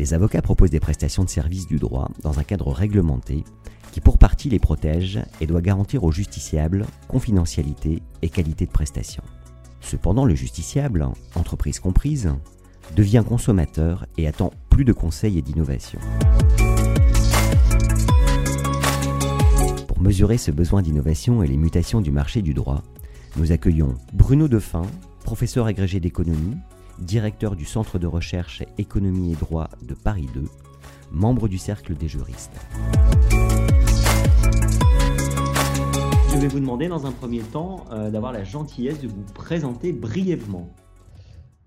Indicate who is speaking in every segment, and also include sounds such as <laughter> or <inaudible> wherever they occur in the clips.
Speaker 1: Les avocats proposent des prestations de services du droit dans un cadre réglementé qui pour partie les protège et doit garantir aux justiciables confidentialité et qualité de prestation. Cependant, le justiciable, entreprise comprise, devient consommateur et attend plus de conseils et d'innovation. Pour mesurer ce besoin d'innovation et les mutations du marché du droit, nous accueillons Bruno Defin, professeur agrégé d'économie, directeur du Centre de recherche économie et droit de Paris 2, membre du Cercle des juristes. Je vais vous demander dans un premier temps euh, d'avoir la gentillesse de vous présenter brièvement.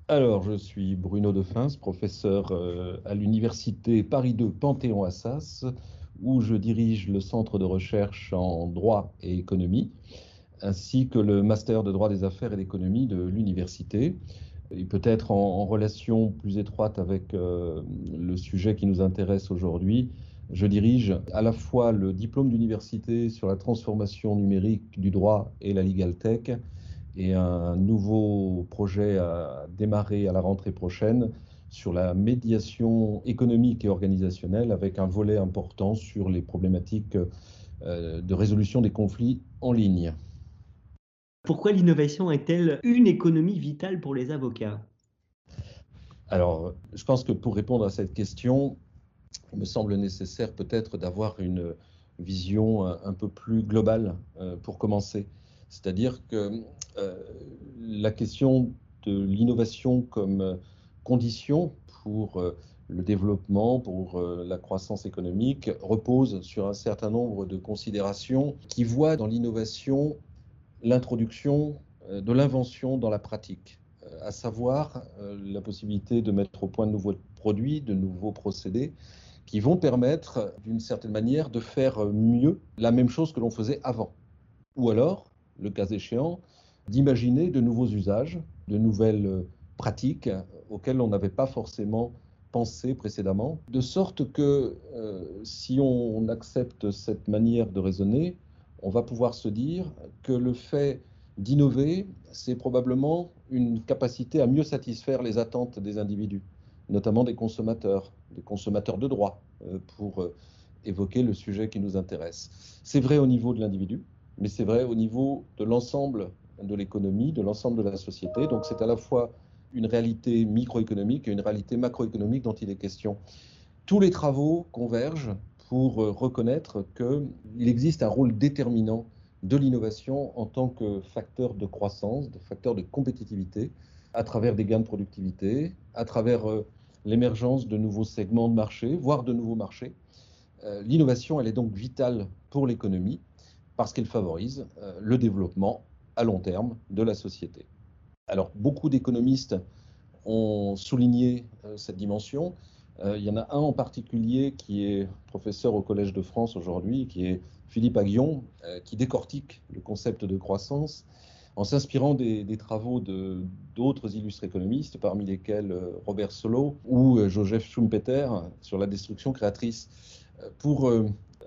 Speaker 2: Alors, je suis Bruno Defins, professeur euh, à l'université Paris 2 Panthéon-Assas, où je dirige le centre de recherche en droit et économie, ainsi que le master de droit des affaires et d'économie de l'université et peut-être en, relation plus étroite avec euh, le sujet qui nous intéresse aujourd'hui, je dirige à la fois le diplôme d'université sur la transformation numérique du droit et la Legal Tech et un nouveau projet à démarrer à la rentrée prochaine sur la médiation économique et organisationnelle avec un volet important sur les problématiques euh, de résolution des conflits en ligne.
Speaker 1: Pourquoi l'innovation est-elle une économie vitale pour les avocats?
Speaker 2: Alors, je pense que pour répondre à cette question, il me semble nécessaire peut-être d'avoir une vision un peu plus globale euh, pour commencer. C'est-à-dire que euh, la question de l'innovation comme condition pour euh, le développement, pour la croissance économique, repose sur un certain nombre de considérations qui voient dans l'innovation l'introduction euh, de l'invention dans la pratique, euh, à savoir euh, la possibilité de mettre au point de nouveaux produits, de nouveaux procédés qui vont permettre d'une certaine manière de faire mieux la même chose que l'on faisait avant. Ou alors, le cas échéant, d'imaginer de nouveaux usages, de nouvelles pratiques auxquelles on n'avait pas forcément pensé précédemment, de sorte que si on accepte cette manière de raisonner, on va pouvoir se dire que le fait d'innover, c'est probablement une capacité à mieux satisfaire les attentes des individus, notamment des consommateurs, des consommateurs de droit, euh, pour euh, évoquer le sujet qui nous intéresse. C'est vrai au niveau de l'individu, mais c'est vrai au niveau de l'ensemble de l'économie, de l'ensemble de la société. Donc c'est à la fois une réalité microéconomique et une réalité macroéconomique dont il est question. Tous les travaux convergent pour euh, reconnaître qu'il existe un rôle déterminant de l'innovation en tant que facteur de croissance, de facteur de compétitivité, à travers des gains de productivité, à travers euh, l'émergence de nouveaux segments de marché, voire de nouveaux marchés. Euh, l'innovation, elle est donc vitale pour l'économie parce qu'elle favorise le développement à long terme de la société. Alors, beaucoup d'économistes ont souligné cette dimension. Euh, il y en a un en particulier qui est professeur au Collège de France aujourd'hui, qui est Philippe Aguillon, euh, qui décortique le concept de croissance en s'inspirant des, travaux d'autres illustres économistes, parmi lesquels euh, Robert Solow ou Joseph Schumpeter sur la destruction créatrice. Pour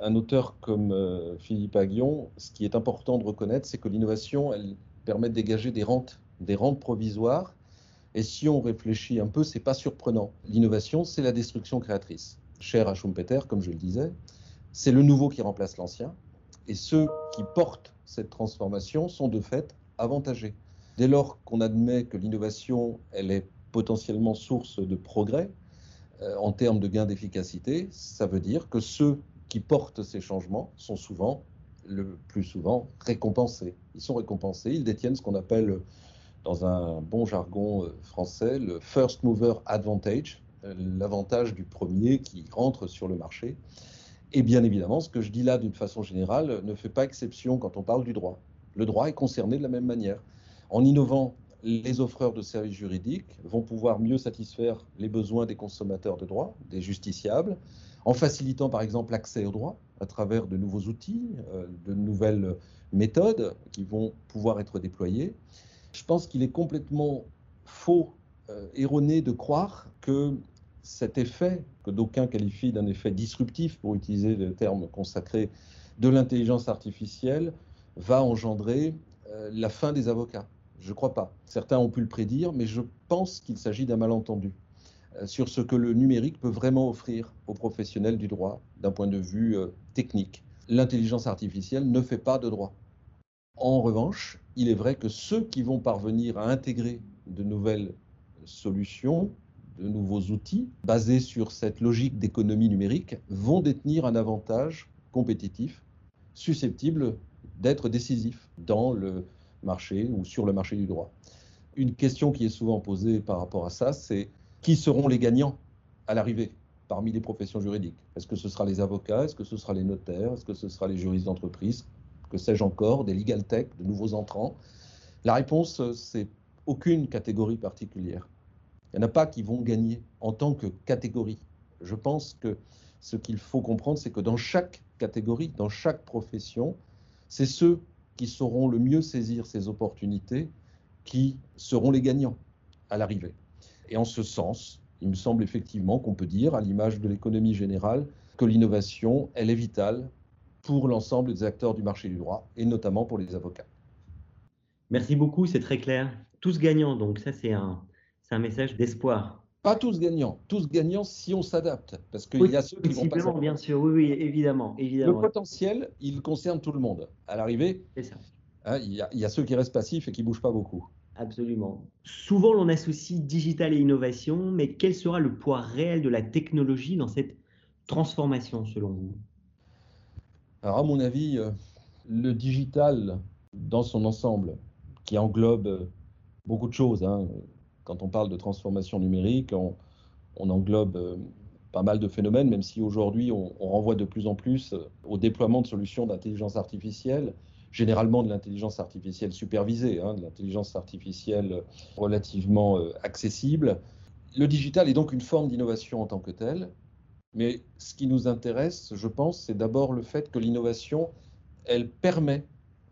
Speaker 2: un auteur comme Philippe Aguillon, ce qui est important de reconnaître, c'est que l'innovation, elle permet de dégager des rentes, des rentes provisoires et si on réfléchit un peu, c'est pas surprenant. L'innovation, c'est la destruction créatrice. Cher à Schumpeter, comme je le disais, c'est le nouveau qui remplace l'ancien. Et ceux qui portent cette transformation sont de fait avantagés. Dès lors qu'on admet que l'innovation, elle est potentiellement source de progrès euh, en termes de gains d'efficacité, ça veut dire que ceux qui portent ces changements sont souvent, le plus souvent, récompensés. Ils sont récompensés, ils détiennent ce qu'on appelle dans un bon jargon euh, français, le first mover advantage, euh, l'avantage du premier qui rentre sur le marché. Et bien évidemment, ce que je dis là d'une façon générale ne fait pas exception quand on parle du droit. Le droit est concerné de la même manière. En innovant, les offreurs de services juridiques vont pouvoir mieux satisfaire les besoins des consommateurs de droit, des justiciables, en facilitant par exemple l'accès au droit à travers de nouveaux outils, euh, de nouvelles méthodes qui vont pouvoir être déployées. Je pense qu'il est complètement faux, euh, erroné de croire que cet effet, que d'aucuns qualifient d'un effet disruptif, pour utiliser le terme consacré, de l'intelligence artificielle, va engendrer euh, la fin des avocats. Je ne crois pas. Certains ont pu le prédire, mais je pense qu'il s'agit d'un malentendu euh, sur ce que le numérique peut vraiment offrir aux professionnels du droit d'un point de vue technique. L'intelligence artificielle ne fait pas de droit. En revanche, il est vrai que ceux qui vont parvenir à intégrer de nouvelles solutions, de nouveaux outils basés sur cette logique d'économie numérique vont détenir un avantage compétitif susceptible d'être décisif dans le marché ou sur le marché du droit. Une question qui est souvent posée par rapport à ça, c'est qui seront les gagnants à l'arrivée parmi les professions juridiques? Est-ce que ce sera les avocats? Est-ce que ce sera les notaires? Est-ce que ce sera les juristes d'entreprise? Que sais-je encore Des legal tech, de nouveaux entrants? La réponse, c'est aucune catégorie particulière. Il n'y en a pas qui vont gagner en tant que catégorie. Je pense que ce qu'il faut comprendre, c'est que dans chaque catégorie, dans chaque profession, c'est ceux qui sauront le mieux saisir ces opportunités qui seront les gagnants à l'arrivée. Et en ce sens, il me semble effectivement qu'on peut dire, à l'image de l'économie générale, que l'innovation, elle est vitale pour l'ensemble des acteurs du marché du droit, et notamment pour les avocats.
Speaker 1: Merci beaucoup, c'est très clair. Tous gagnants, donc ça c'est un, un message d'espoir.
Speaker 2: Pas tous gagnants, tous gagnants si on s'adapte, parce qu'il y a ceux qui vont pas
Speaker 1: bien sûr, oui, oui, évidemment, évidemment.
Speaker 2: Le potentiel, il concerne tout le monde. À l'arrivée, hein, il, y a ceux qui restent passifs et qui bougent pas beaucoup.
Speaker 1: Absolument. Souvent, l'on associe digital et innovation, mais quel sera le poids réel de la technologie dans cette transformation, selon vous?
Speaker 2: Alors, à mon avis, euh, le digital dans son ensemble, qui englobe euh, beaucoup de choses, hein, quand on parle de transformation numérique, on, englobe euh, pas mal de phénomènes, même si aujourd'hui on, renvoie de plus en plus au déploiement de solutions d'intelligence artificielle, généralement de l'intelligence artificielle supervisée, hein, de l'intelligence artificielle relativement accessible. Le digital est donc une forme d'innovation en tant que telle, mais ce qui nous intéresse, je pense, c'est d'abord le fait que l'innovation, elle permet,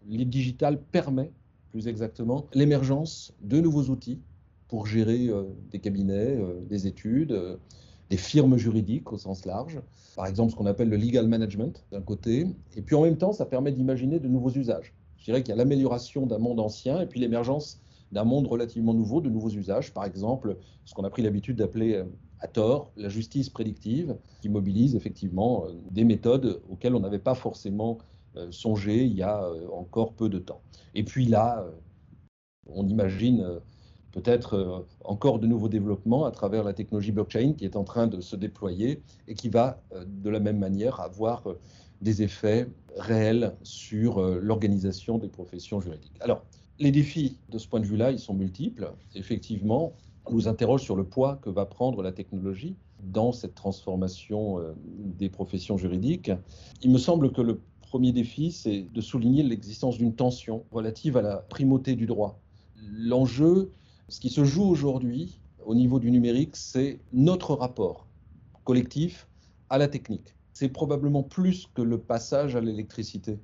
Speaker 2: le digital permet, plus exactement, l'émergence de nouveaux outils pour gérer euh, des cabinets, euh, des études, euh, des firmes juridiques au sens large. Par exemple, ce qu'on appelle le legal management d'un côté. Et puis en même temps, ça permet d'imaginer de nouveaux usages. Je dirais qu'il y a l'amélioration d'un monde ancien et puis l'émergence d'un monde relativement nouveau, de nouveaux usages. Par exemple, ce qu'on a pris l'habitude d'appeler à tort la justice prédictive, qui mobilise effectivement des méthodes auxquelles on n'avait pas forcément songé il y a encore peu de temps. Et puis là, on imagine peut-être euh, encore de nouveaux développements à travers la technologie blockchain qui est en train de se déployer et qui va euh, de la même manière avoir euh, des effets réels sur l'organisation des professions juridiques. Alors, les défis de ce point de vue-là, ils sont multiples. Effectivement, nous interroge sur le poids que va prendre la technologie dans cette transformation des professions juridiques. Il me semble que le premier défi, c'est de souligner l'existence d'une tension relative à la primauté du droit. L'enjeu, ce qui se joue aujourd'hui au niveau du numérique, c'est notre rapport collectif à la technique. C'est probablement plus que le passage à l'électricité,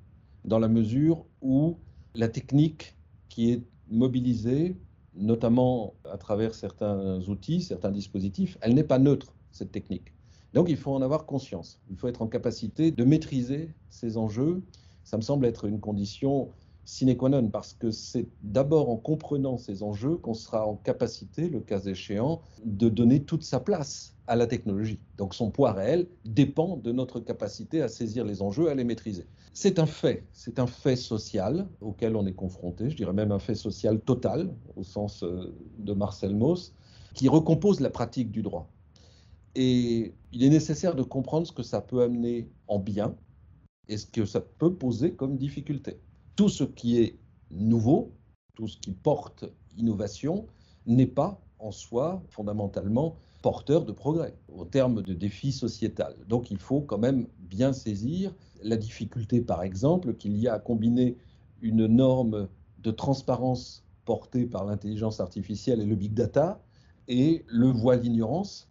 Speaker 2: dans la mesure où la technique qui est mobilisée, notamment à travers certains outils, certains dispositifs, elle n'est pas neutre, cette technique. Donc il faut en avoir conscience. Il faut être en capacité de maîtriser ces enjeux. Ça me semble être une condition sine qua non, parce que c'est d'abord en comprenant ces enjeux qu'on sera en capacité, le cas échéant, de donner toute sa place à la technologie. Donc son poids réel dépend de notre capacité à saisir les enjeux, à les maîtriser. C'est un fait, c'est un fait social auquel on est confronté, je dirais même un fait social total, au sens euh, de Marcel Mauss, qui recompose la pratique du droit. Et il est nécessaire de comprendre ce que ça peut amener en bien et ce que ça peut poser comme difficulté tout ce qui est nouveau, tout ce qui porte innovation, n'est pas en soi fondamentalement porteur de progrès au terme de défis sociétal. Donc il faut quand même bien saisir la difficulté, par exemple, qu'il y a à combiner une norme de transparence portée par l'intelligence artificielle et le big data et le voile d'ignorance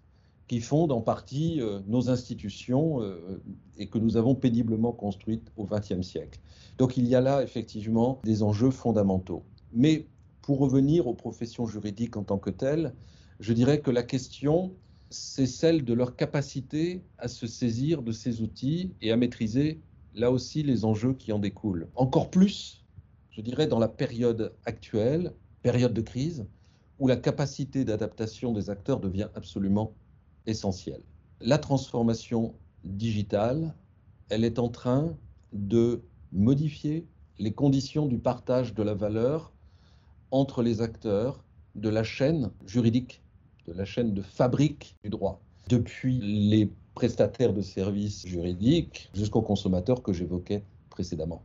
Speaker 2: qui fondent en partie euh, nos institutions euh, et que nous avons péniblement construites au XXe siècle. Donc il y a là effectivement des enjeux fondamentaux. Mais pour revenir aux professions juridiques en tant que telles, je dirais que la question, c'est celle de leur capacité à se saisir de ces outils et à maîtriser là aussi les enjeux qui en découlent. Encore plus, je dirais, dans la période actuelle, période de crise, où la capacité d'adaptation des acteurs devient absolument essentielle. La transformation digitale, elle est en train de modifier les conditions du partage de la valeur entre les acteurs de la chaîne juridique, la chaîne de fabrique du droit, depuis les prestataires de services juridiques jusqu'aux consommateurs que j'évoquais précédemment.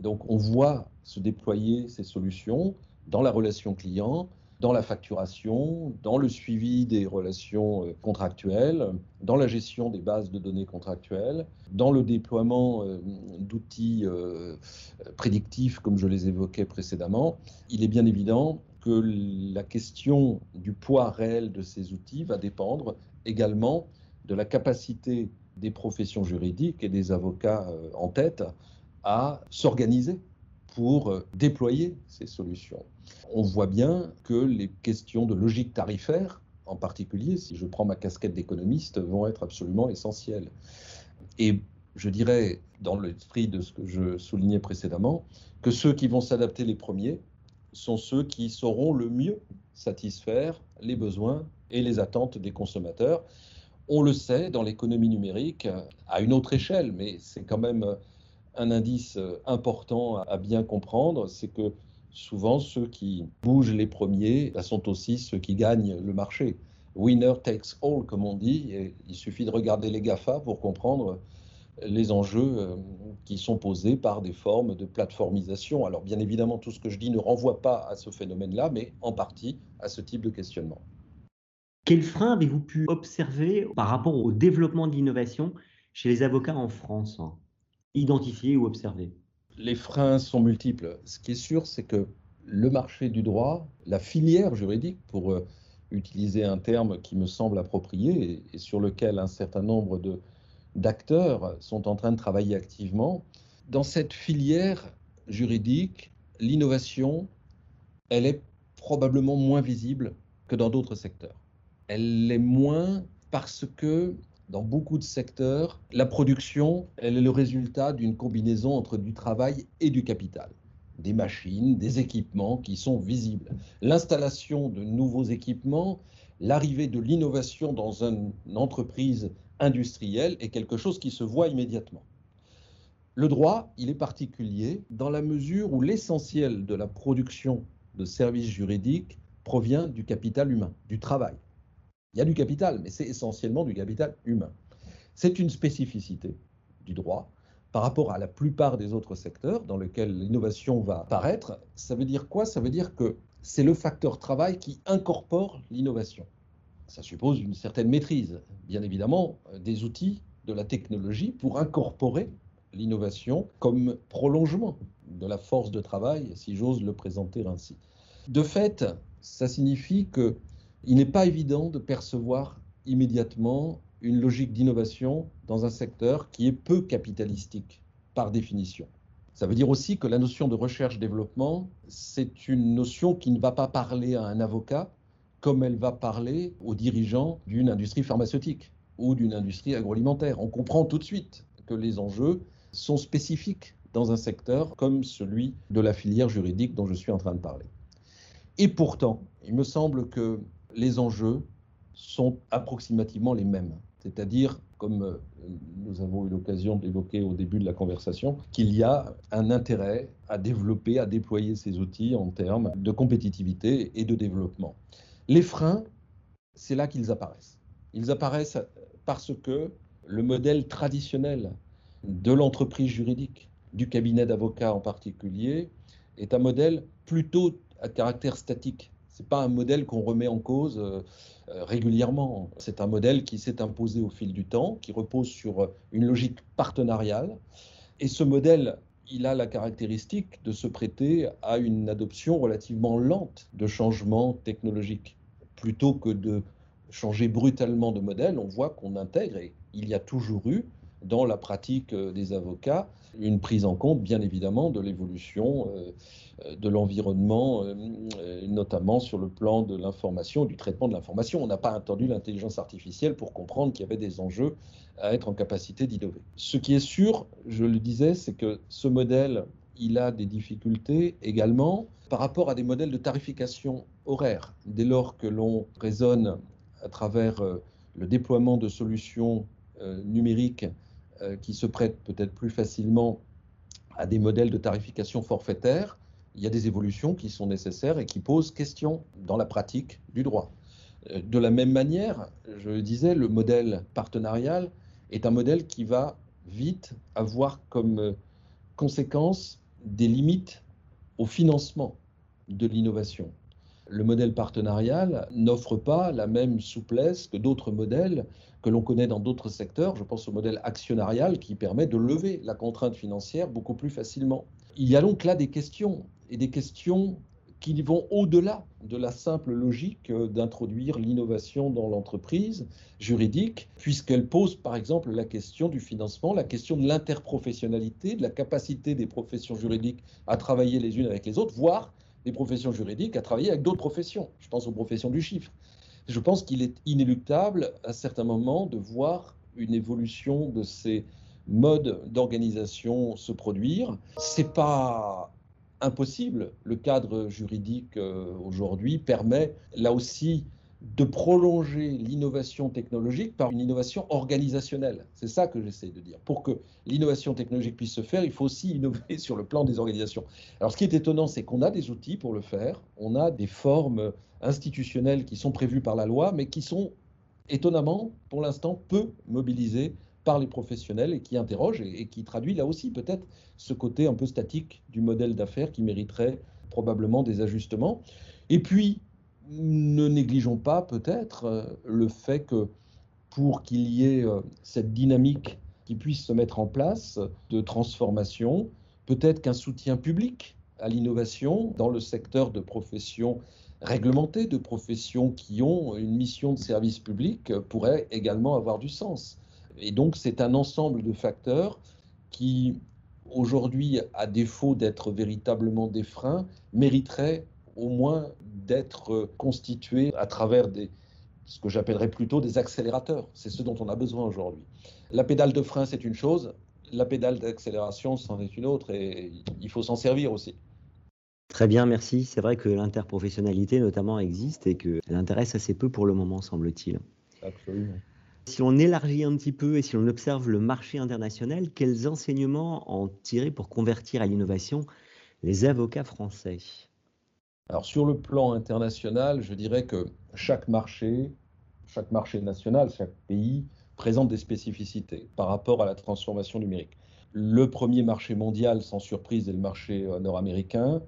Speaker 2: Donc on voit se déployer ces solutions dans la relation client, dans la facturation, dans le suivi des relations euh, contractuelles, dans la gestion des bases de données contractuelles, dans le déploiement euh, d'outils euh, prédictifs comme je les évoquais précédemment. Il est bien évident que la question du poids réel de ces outils va dépendre également de la capacité des professions juridiques et des avocats en tête à s'organiser pour déployer ces solutions on voit bien que les questions de logique tarifaire, en particulier, si je prends ma casquette d'économiste, vont être absolument essentielles. Et je dirais, dans l'esprit de ce que je soulignais précédemment, que ceux qui vont s'adapter les premiers sont ceux qui sauront le mieux satisfaire les besoins et les attentes des consommateurs. On le sait dans l'économie numérique à une autre échelle, mais c'est quand même un indice important à bien comprendre, c'est que souvent ceux qui bougent les premiers bah, sont aussi ceux qui gagnent le marché. Winner takes all, comme on dit. Et il suffit de regarder les GAFA pour comprendre les enjeux euh, qui sont posés par des formes de plateformisation. Alors bien évidemment, tout ce que je dis ne renvoie pas à ce phénomène-là, mais en partie à ce type de questionnement.
Speaker 1: Quels freins avez-vous pu observer par rapport au développement de l'innovation chez les avocats en France? Identifier ou observer?
Speaker 2: Les freins sont multiples. Ce qui est sûr, c'est que le marché du droit, la filière juridique, pour euh, utiliser un terme qui me semble approprié et, sur lequel un certain nombre d'acteurs sont en train de travailler activement, dans cette filière juridique, l'innovation, elle est probablement moins visible que dans d'autres secteurs. Elle l'est moins parce que dans beaucoup de secteurs, la production, elle est le résultat d'une combinaison entre du travail et du capital. Des machines, des équipements qui sont visibles. L'installation de nouveaux équipements, l'arrivée de l'innovation dans une entreprise industrielle est quelque chose qui se voit immédiatement. Le droit, il est particulier dans la mesure où l'essentiel de la production de services juridiques provient du capital humain, du travail. Il y a du capital, mais c'est essentiellement du capital humain. C'est une spécificité du droit par rapport à la plupart des autres secteurs dans lesquels l'innovation va apparaître. Ça veut dire quoi? Ça veut dire que c'est le facteur travail qui incorpore l'innovation. Ça suppose une certaine maîtrise, bien évidemment, des outils, de la technologie pour incorporer l'innovation comme prolongement de la force de travail, si j'ose le présenter ainsi. De fait, ça signifie que il n'est pas évident de percevoir immédiatement une logique d'innovation dans un secteur qui est peu capitalistique par définition. Ça veut dire aussi que la notion de recherche-développement, c'est une notion qui ne va pas parler à un avocat comme elle va parler aux dirigeants d'une industrie pharmaceutique ou d'une industrie agroalimentaire. On comprend tout de suite que les enjeux sont spécifiques dans un secteur comme celui de la filière juridique dont je suis en train de parler. Et pourtant, il me semble que les enjeux sont approximativement les mêmes. C'est-à-dire, comme euh, nous avons eu l'occasion d'évoquer au début de la conversation, qu'il y a un intérêt à développer, à déployer ces outils en termes de compétitivité et de développement. Les freins, c'est là qu'ils apparaissent. Ils apparaissent parce que le modèle traditionnel de l'entreprise juridique, du cabinet d'avocats en particulier, est un modèle plutôt à caractère statique. Ce n'est pas un modèle qu'on remet en cause euh, régulièrement. C'est un modèle qui s'est imposé au fil du temps, qui repose sur une logique partenariale. Et ce modèle, il a la caractéristique de se prêter à une adoption relativement lente de changements technologiques, plutôt que de changer brutalement de modèle, on voit qu'on intègre, et il y a toujours eu dans la pratique euh, des avocats une prise en compte, bien évidemment, de l'évolution euh, de l'environnement, notamment sur le plan de l'information, du traitement de l'information. On n'a pas attendu l'intelligence artificielle pour comprendre qu'il y avait des enjeux à être en capacité d'innover. Ce qui est sûr, je le disais, c'est que ce modèle, il a des difficultés également par rapport à des modèles de tarification horaire. Dès lors que l'on raisonne à travers euh, le déploiement de solutions euh, numériques euh, qui se prêtent peut-être plus facilement à des modèles de tarification forfaitaire, il y a des évolutions qui sont nécessaires et qui posent question dans la pratique du droit. De la même manière, je le disais, le modèle partenarial est un modèle qui va vite avoir comme conséquence des limites au financement de l'innovation. Le modèle partenarial n'offre pas la même souplesse que d'autres modèles que l'on connaît dans d'autres secteurs. Je pense au modèle actionnarial qui permet de lever la contrainte financière beaucoup plus facilement. Il y a donc là des questions, et des questions qui vont au-delà de la simple logique d'introduire l'innovation dans l'entreprise juridique, puisqu'elle pose par exemple la question du financement, la question de l'interprofessionnalité, de la capacité des professions juridiques à travailler les unes avec les autres, voire des professions juridiques à travailler avec d'autres professions. Je pense aux professions du chiffre. Je pense qu'il est inéluctable à certains moments de voir une évolution de ces modes d'organisation se produire. C'est pas impossible. Le cadre juridique euh, aujourd'hui permet là aussi de prolonger l'innovation technologique par une innovation organisationnelle. C'est ça que j'essaie de dire. Pour que l'innovation technologique puisse se faire, il faut aussi innover sur le plan des organisations. Alors ce qui est étonnant, c'est qu'on a des outils pour le faire, on a des formes institutionnelles qui sont prévues par la loi, mais qui sont étonnamment, pour l'instant, peu mobilisées par les professionnels et qui interrogent et, qui traduit là aussi peut-être ce côté un peu statique du modèle d'affaires qui mériterait probablement des ajustements. Et puis, ne négligeons pas peut-être euh, le fait que pour qu'il y ait euh, cette dynamique qui puisse se mettre en place de transformation, peut-être qu'un soutien public à l'innovation dans le secteur de professions réglementées, de professions qui ont une mission de service public pourrait également avoir du sens. Et donc c'est un ensemble de facteurs qui, aujourd'hui, à défaut d'être véritablement des freins, mériteraient au moins d'être constitués à travers des, ce que j'appellerais plutôt des accélérateurs. C'est ce dont on a besoin aujourd'hui. La pédale de frein, c'est une chose, la pédale d'accélération, c'en est une autre, et il faut s'en servir aussi.
Speaker 1: Très bien, merci. C'est vrai que l'interprofessionnalité notamment existe et qu'elle intéresse assez peu pour le moment, semble-t-il.
Speaker 2: Absolument.
Speaker 1: Si on élargit un petit peu et si on observe le marché international, quels enseignements en tirer pour convertir à l'innovation les avocats français?
Speaker 2: Alors sur le plan international, je dirais que chaque marché, chaque marché national, chaque pays présente des spécificités par rapport à la transformation numérique. Le premier marché mondial, sans surprise, est le marché euh, nord-américain,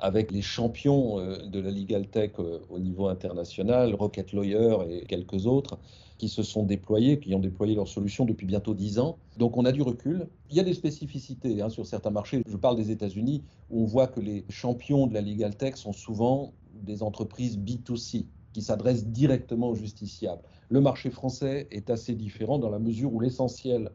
Speaker 2: avec les champions euh, de la legal tech euh, au niveau international, Rocket Lawyer et quelques autres, qui se sont déployés, qui ont déployé leurs solutions depuis bientôt 10 ans. Donc on a du recul. Il y a des spécificités hein, sur certains marchés. Je parle des États-Unis, où on voit que les champions de la legal tech sont souvent des entreprises B2C qui s'adressent directement aux justiciables. Le marché français est assez différent dans la mesure où l'essentiel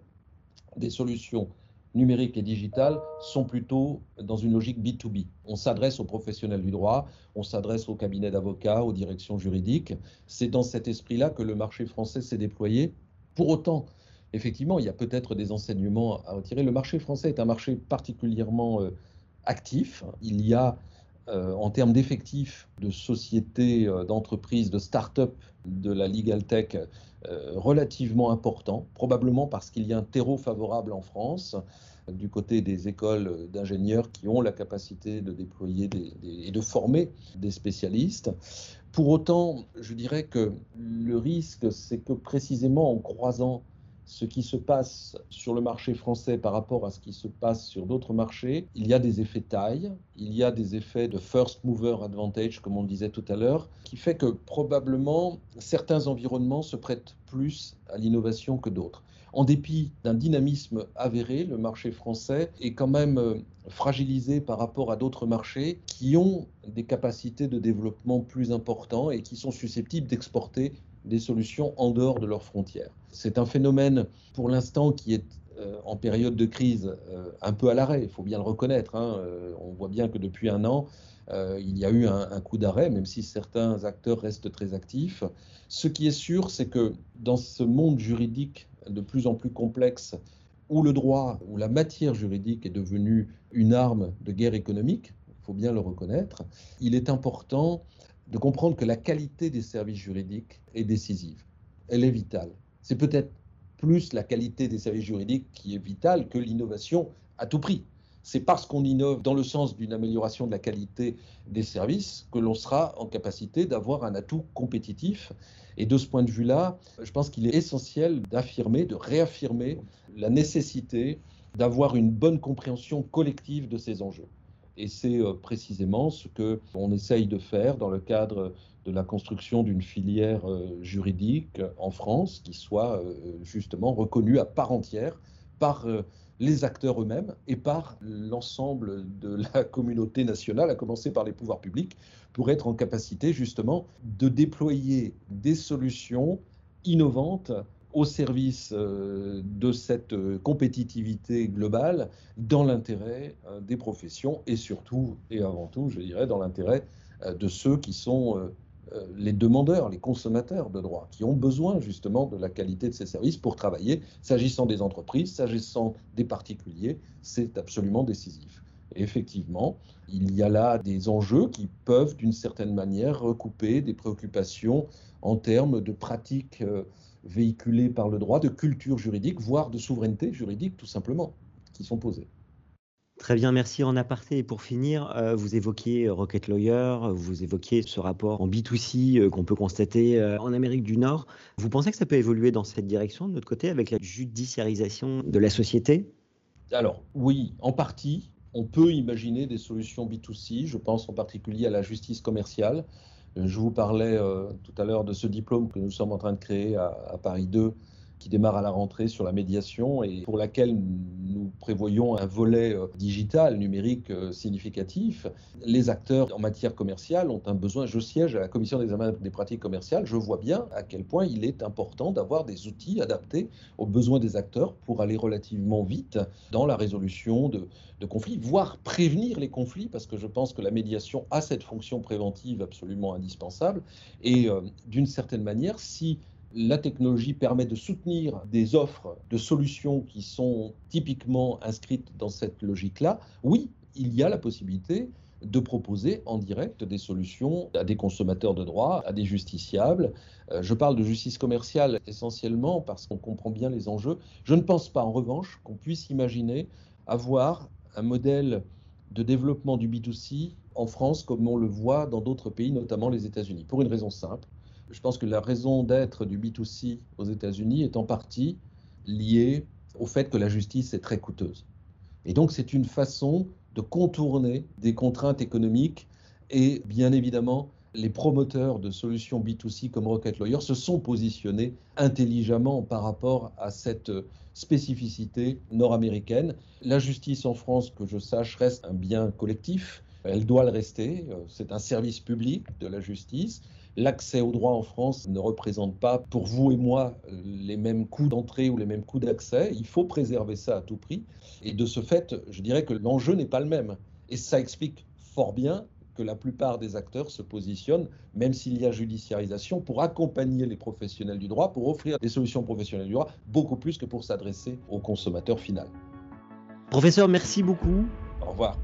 Speaker 2: des solutions numérique et digital sont plutôt dans une logique B2B. On s'adresse aux professionnels du droit, on s'adresse aux cabinets d'avocats, aux directions juridiques. C'est dans cet esprit-là que le marché français s'est déployé. Pour autant, effectivement, il y a peut-être des enseignements à retirer. Le marché français est un marché particulièrement euh, actif. Il y a, euh, en termes d'effectifs de sociétés, euh, d'entreprises, de start-up de la legal tech, relativement important, probablement parce qu'il y a un terreau favorable en France du côté des écoles d'ingénieurs qui ont la capacité de déployer et de former des spécialistes. Pour autant, je dirais que le risque, c'est que précisément en croisant ce qui se passe sur le marché français par rapport à ce qui se passe sur d'autres marchés, il y a des effets taille, il y a des effets de first mover advantage, comme on disait tout à l'heure, qui fait que probablement certains environnements se prêtent plus à l'innovation que d'autres. En dépit d'un dynamisme avéré, le marché français est quand même euh, fragilisé par rapport à d'autres marchés qui ont des capacités de développement plus importantes et qui sont susceptibles d'exporter des solutions en dehors de leurs frontières. C'est un phénomène pour l'instant qui est euh, en période de crise euh, un peu à l'arrêt, il faut bien le reconnaître. Hein. Euh, on voit bien que depuis un an, il y a eu un, coup d'arrêt, même si certains acteurs restent très actifs. Ce qui est sûr, c'est que dans ce monde juridique de plus en plus complexe, où le droit, où la matière juridique est devenue une arme de guerre économique, il faut bien le reconnaître, il est important de comprendre que la qualité des services juridiques est décisive. Elle est vitale. C'est peut-être plus la qualité des services juridiques qui est vitale que l'innovation à tout prix. C'est parce qu'on innove dans le sens d'une amélioration de la qualité des services que l'on sera en capacité d'avoir un atout compétitif. Et de ce point de vue-là, je pense qu'il est essentiel d'affirmer, de réaffirmer la nécessité d'avoir une bonne compréhension collective de ces enjeux. Et c'est euh, précisément ce que on essaye de faire dans le cadre de la construction d'une filière euh, juridique en France qui soit euh, justement reconnue à part entière par les acteurs eux-mêmes et par l'ensemble de <laughs> la communauté nationale, à commencer par les pouvoirs publics, pour être en capacité justement de déployer des solutions innovantes au service euh, de cette euh, compétitivité globale dans l'intérêt euh, des professions et surtout et avant tout, je dirais, dans l'intérêt de ceux qui sont les demandeurs, les consommateurs de droits, qui ont besoin justement de la qualité de ces services pour travailler. S'agissant des entreprises, s'agissant des particuliers, c'est absolument décisif. Et effectivement, il y a là des enjeux qui peuvent d'une certaine manière recouper des préoccupations en termes de pratiques véhiculés par le droit, de culture juridique, voire de souveraineté juridique tout simplement, qui sont posés.
Speaker 1: Très bien, merci en aparté. Et pour finir, euh, vous évoquiez euh, Rocket Lawyer, vous évoquiez ce rapport en B2C euh, qu'on peut constater en Amérique du Nord. Vous pensez que ça peut évoluer dans cette direction de notre côté avec la judiciarisation de la société?
Speaker 2: Alors oui, en partie. On peut imaginer des solutions B2C. Je pense en particulier à la justice commerciale. Je vous parlais euh, tout à l'heure de ce diplôme que nous sommes en train de créer à, à Paris 2 qui démarre à la rentrée sur la médiation et pour laquelle nous prévoyons un volet euh, digital, numérique euh, significatif. Les acteurs en matière commerciale ont un besoin. Je siège à la commission d'examen des pratiques commerciales. Je vois bien à quel point il est important d'avoir des outils adaptés aux besoins des acteurs pour aller relativement vite dans la résolution de, conflits, voire prévenir les conflits, parce que je pense que la médiation a cette fonction préventive absolument indispensable. Et euh, d'une certaine manière, si la technologie permet de soutenir des offres de solutions qui sont typiquement inscrites dans cette logique-là. Oui, il y a la possibilité de proposer en direct des solutions à des consommateurs de droit, à des justiciables. Euh, je parle de justice commerciale essentiellement parce qu'on comprend bien les enjeux. Je ne pense pas en revanche qu'on puisse imaginer avoir un modèle de développement du B2C en France comme on le voit dans d'autres pays, notamment les États-Unis, pour une raison simple je pense que la raison d'être du B2C aux États-Unis est en partie liée au fait que la justice est très coûteuse. Et donc c'est une façon de contourner des contraintes économiques et bien évidemment les promoteurs de solutions B2C comme Rocket Lawyer se sont positionnés intelligemment par rapport à cette spécificité nord-américaine. La justice en France, que je sache, reste un bien collectif. Elle doit le rester. C'est un service public de la justice. L'accès au droit en France ne représente pas pour vous et moi les mêmes coûts d'entrée ou les mêmes coûts d'accès. Il faut préserver ça à tout prix. Et de ce fait, je dirais que l'enjeu n'est pas le même. Et ça explique fort bien que la plupart des acteurs se positionnent, même s'il y a judiciarisation, pour accompagner les professionnels du droit, pour offrir des solutions professionnelles du droit, beaucoup plus que pour s'adresser au consommateur final.
Speaker 1: Professeur, merci beaucoup.
Speaker 2: Au revoir.